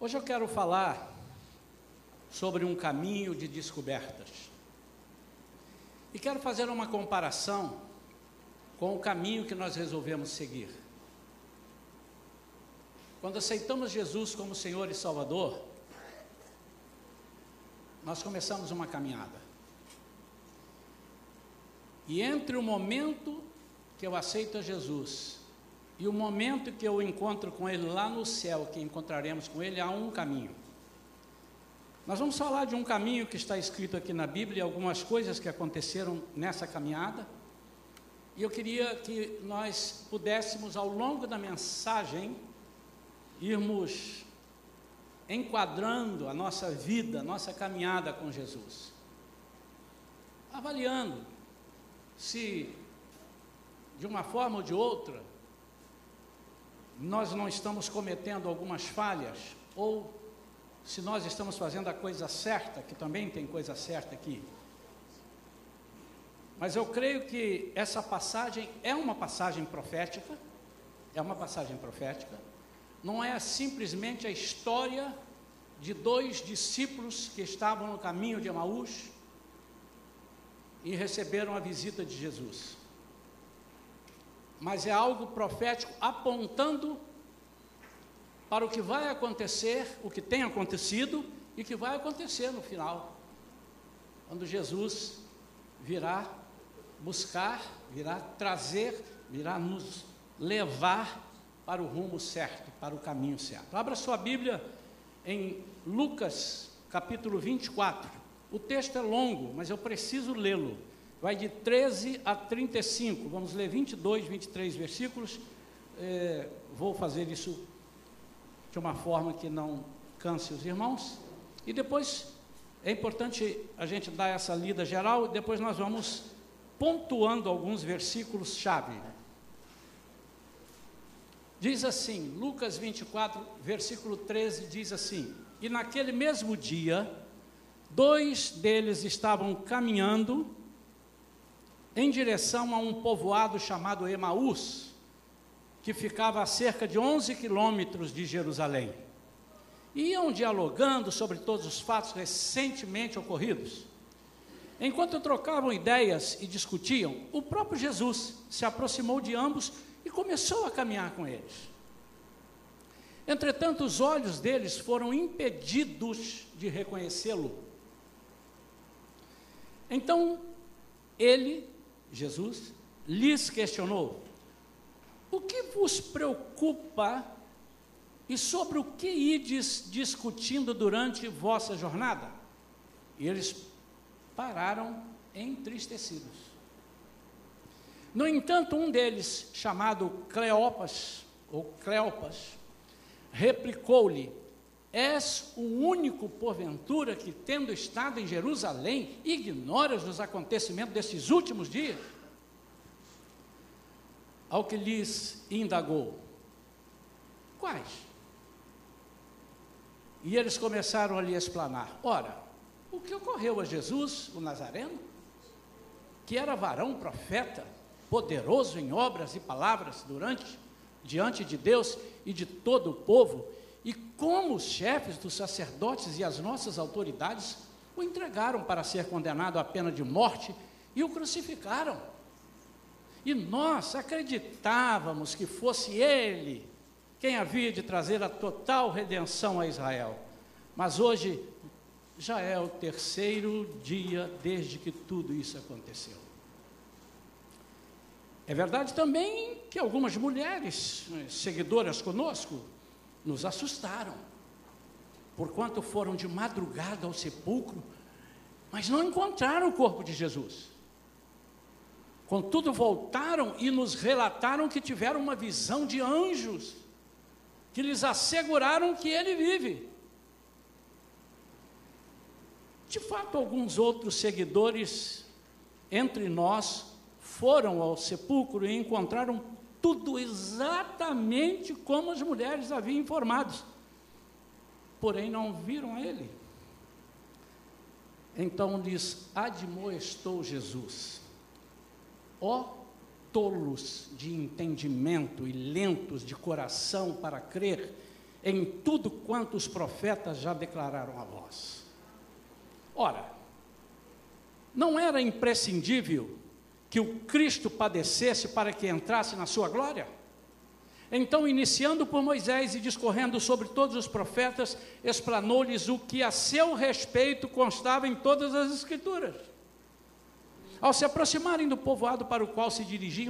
Hoje eu quero falar sobre um caminho de descobertas. E quero fazer uma comparação com o caminho que nós resolvemos seguir. Quando aceitamos Jesus como Senhor e Salvador, nós começamos uma caminhada. E entre o momento que eu aceito Jesus e o momento que eu encontro com Ele lá no céu, que encontraremos com Ele, há um caminho. Nós vamos falar de um caminho que está escrito aqui na Bíblia, algumas coisas que aconteceram nessa caminhada. E eu queria que nós pudéssemos, ao longo da mensagem, irmos enquadrando a nossa vida, a nossa caminhada com Jesus. Avaliando se, de uma forma ou de outra, nós não estamos cometendo algumas falhas, ou se nós estamos fazendo a coisa certa, que também tem coisa certa aqui. Mas eu creio que essa passagem é uma passagem profética, é uma passagem profética, não é simplesmente a história de dois discípulos que estavam no caminho de Emaús e receberam a visita de Jesus mas é algo profético apontando para o que vai acontecer, o que tem acontecido e que vai acontecer no final, quando Jesus virá buscar, virá trazer, virá nos levar para o rumo certo, para o caminho certo. Abra sua Bíblia em Lucas capítulo 24. O texto é longo, mas eu preciso lê-lo vai de 13 a 35. Vamos ler 22, 23 versículos. É, vou fazer isso de uma forma que não canse os irmãos. E depois é importante a gente dar essa lida geral e depois nós vamos pontuando alguns versículos chave. Diz assim, Lucas 24, versículo 13 diz assim: E naquele mesmo dia, dois deles estavam caminhando em direção a um povoado chamado Emaús, que ficava a cerca de 11 quilômetros de Jerusalém. Iam dialogando sobre todos os fatos recentemente ocorridos. Enquanto trocavam ideias e discutiam, o próprio Jesus se aproximou de ambos e começou a caminhar com eles. Entretanto, os olhos deles foram impedidos de reconhecê-lo. Então, ele Jesus lhes questionou: O que vos preocupa e sobre o que ides discutindo durante vossa jornada? E eles pararam entristecidos. No entanto, um deles, chamado Cleopas, ou Cleopas, replicou-lhe: És o único, porventura, que, tendo estado em Jerusalém, ignoras os acontecimentos desses últimos dias? Ao que lhes indagou: Quais? E eles começaram a lhe explanar: Ora, o que ocorreu a Jesus, o Nazareno, que era varão profeta, poderoso em obras e palavras durante, diante de Deus e de todo o povo, e como os chefes dos sacerdotes e as nossas autoridades o entregaram para ser condenado à pena de morte e o crucificaram. E nós acreditávamos que fosse ele quem havia de trazer a total redenção a Israel. Mas hoje já é o terceiro dia desde que tudo isso aconteceu. É verdade também que algumas mulheres eh, seguidoras conosco nos assustaram, porquanto foram de madrugada ao sepulcro, mas não encontraram o corpo de Jesus. Contudo, voltaram e nos relataram que tiveram uma visão de anjos, que lhes asseguraram que ele vive. De fato, alguns outros seguidores entre nós foram ao sepulcro e encontraram tudo exatamente como as mulheres haviam informado. Porém, não viram a ele. Então lhes admoestou Jesus: Ó tolos de entendimento e lentos de coração para crer em tudo quanto os profetas já declararam a vós. Ora, não era imprescindível que o Cristo padecesse para que entrasse na sua glória? Então, iniciando por Moisés e discorrendo sobre todos os profetas, explanou-lhes o que a seu respeito constava em todas as Escrituras. Ao se aproximarem do povoado para o qual se dirigiam,